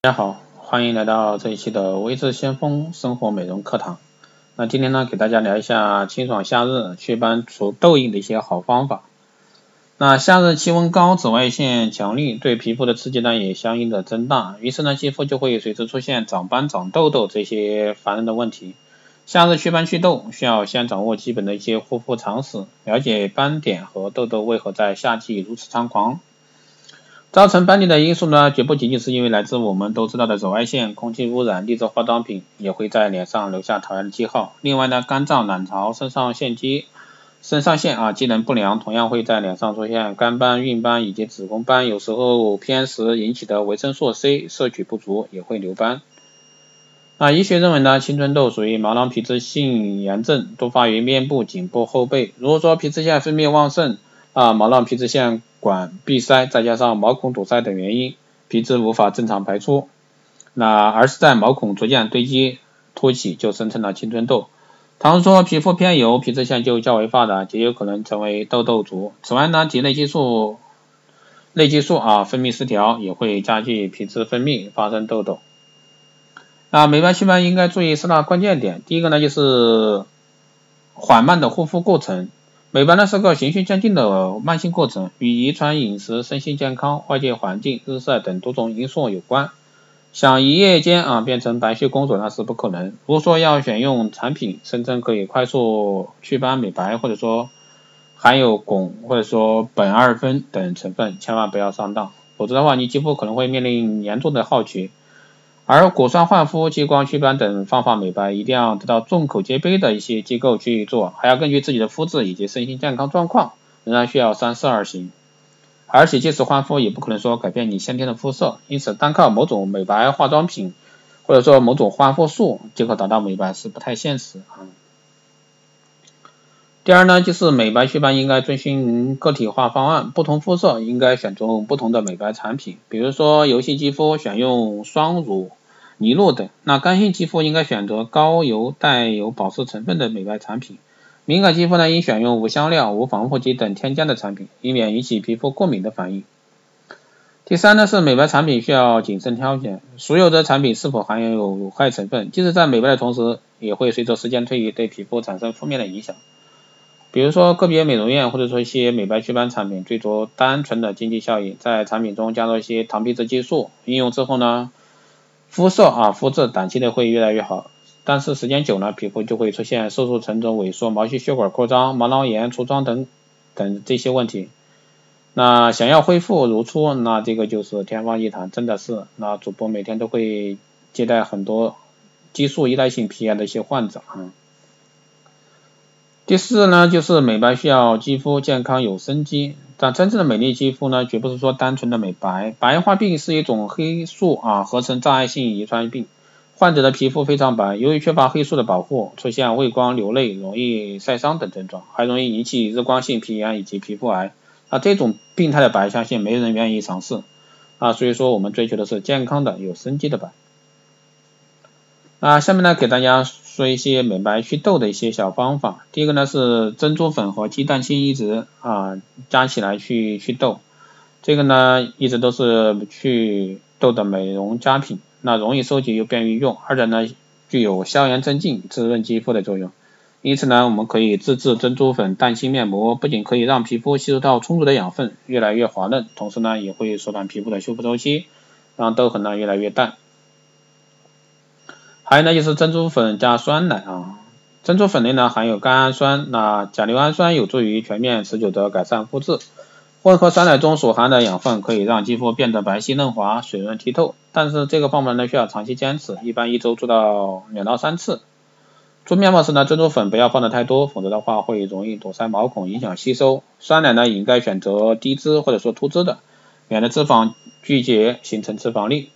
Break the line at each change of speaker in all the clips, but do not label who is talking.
大家好，欢迎来到这一期的微智先锋生活美容课堂。那今天呢，给大家聊一下清爽夏日祛斑除痘印的一些好方法。那夏日气温高，紫外线强烈，对皮肤的刺激呢也相应的增大，于是呢，肌肤就会随之出现长斑、长痘痘这些烦人的问题。夏日祛斑祛痘，需要先掌握基本的一些护肤常识，了解斑点和痘痘为何在夏季如此猖狂。造成斑点的因素呢，绝不仅仅是因为来自我们都知道的紫外线、空气污染、劣质化妆品，也会在脸上留下讨厌的记号。另外呢，干燥、卵巢、肾上腺肌、肾上腺啊机能不良，同样会在脸上出现干斑、孕斑以及子宫斑。有时候偏食引起的维生素 C 摄取不足，也会留斑。啊，医学认为呢，青春痘属于毛囊皮脂性炎症，多发于面部、颈部、后背。如果说皮脂腺分泌旺盛，啊，毛囊皮脂腺管闭塞，再加上毛孔堵塞等原因，皮脂无法正常排出，那而是在毛孔逐渐堆积凸起，就生成了青春痘。倘若说皮肤偏油，皮脂腺就较为发达，极有可能成为痘痘族。此外呢，体内激素、内激素啊分泌失调，也会加剧皮脂分泌，发生痘痘。那美白祛斑应该注意四大关键点，第一个呢就是缓慢的护肤过程。美白呢是个循序渐进的慢性过程，与遗传、饮食、身心健康、外界环境、日晒等多种因素有关。想一夜间啊变成白雪公主那是不可能。如果说要选用产品，声称可以快速祛斑美白，或者说含有汞或者说苯二酚等成分，千万不要上当，否则的话你肌肤可能会面临严重的耗竭。而果酸焕肤、激光祛斑等方法美白，一定要得到众口皆碑的一些机构去做，还要根据自己的肤质以及身心健康状况，仍然需要三思而行。而且即使焕肤，也不可能说改变你先天的肤色，因此单靠某种美白化妆品，或者说某种焕肤素即可达到美白是不太现实啊。第二呢，就是美白祛斑应该遵循个体化方案，不同肤色应该选中不同的美白产品，比如说油性肌肤选用双乳。泥露等，那干性肌肤应该选择高油带有保湿成分的美白产品。敏感肌肤呢，应选用无香料、无防腐剂等添加的产品，以免引起皮肤过敏的反应。第三呢，是美白产品需要谨慎挑选，所有的产品是否含有有害成分，即使在美白的同时，也会随着时间推移对皮肤产生负面的影响。比如说个别美容院或者说一些美白祛斑产品，追逐单纯的经济效益，在产品中加入一些糖皮质激素，应用之后呢？肤色啊，肤质短期内会越来越好，但是时间久了，皮肤就会出现色素沉着、萎缩、毛细血管扩张、毛囊炎、痤疮等等这些问题。那想要恢复如初，那这个就是天方夜谭，真的是。那主播每天都会接待很多激素依赖性皮炎的一些患者啊。第四呢，就是美白需要肌肤健康有生机。但真正的美丽肌肤呢，绝不是说单纯的美白。白化病是一种黑素啊合成障碍性遗传病，患者的皮肤非常白，由于缺乏黑素的保护，出现畏光、流泪、容易晒伤等症状，还容易引起日光性皮炎以及皮肤癌。啊，这种病态的白，相信没人愿意尝试。啊，所以说我们追求的是健康的、有生机的白。啊，下面呢给大家说一些美白祛痘的一些小方法。第一个呢是珍珠粉和鸡蛋清一直啊加起来去祛痘，这个呢一直都是祛痘的美容佳品。那容易收集又便于用，而且呢具有消炎镇静、滋润肌肤的作用。因此呢我们可以自制珍珠粉蛋清面膜，不仅可以让皮肤吸收到充足的养分，越来越滑嫩，同时呢也会缩短皮肤的修复周期，让痘痕呢越来越淡。还有呢，就是珍珠粉加酸奶啊。珍珠粉内呢含有甘氨酸，那甲硫氨酸有助于全面持久的改善肤质。混合酸奶中所含的养分可以让肌肤变得白皙嫩滑、水润剔透。但是这个方法呢需要长期坚持，一般一周做到两到三次。做面膜时呢，珍珠粉不要放的太多，否则的话会容易堵塞毛孔，影响吸收。酸奶呢应该选择低脂或者说脱脂的，免得脂肪聚结形成脂肪粒。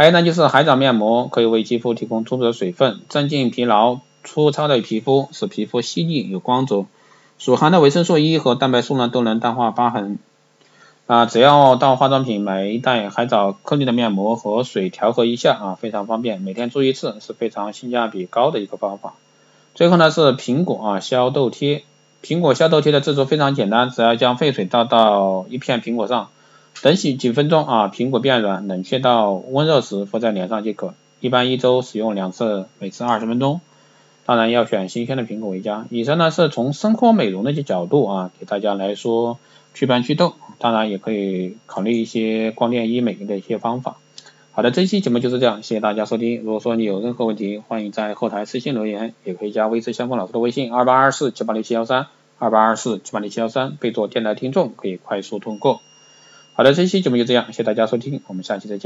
还有呢，就是海藻面膜可以为肌肤提供充足的水分，镇静疲劳、粗糙的皮肤，使皮肤细腻有光泽。所含的维生素 E 和蛋白素呢，都能淡化疤痕。啊，只要到化妆品买一袋海藻颗粒的面膜和水调和一下啊，非常方便，每天做一次是非常性价比高的一个方法。最后呢是苹果啊消痘贴，苹果消痘贴的制作非常简单，只要将沸水倒到一片苹果上。等洗几分钟啊，苹果变软，冷却到温热时敷在脸上即可。一般一周使用两次，每次二十分钟。当然要选新鲜的苹果为佳。以上呢是从生活美容的一些角度啊，给大家来说祛斑祛痘。当然也可以考虑一些光电医美的一些方法。好的，这期节目就是这样，谢谢大家收听。如果说你有任何问题，欢迎在后台私信留言，也可以加微之相锋老师的微信二八二四七八六七幺三二八二四七八六七幺三，备注电台听众，可以快速通过。好的，这期节目就这样，谢谢大家收听，我们下期再见。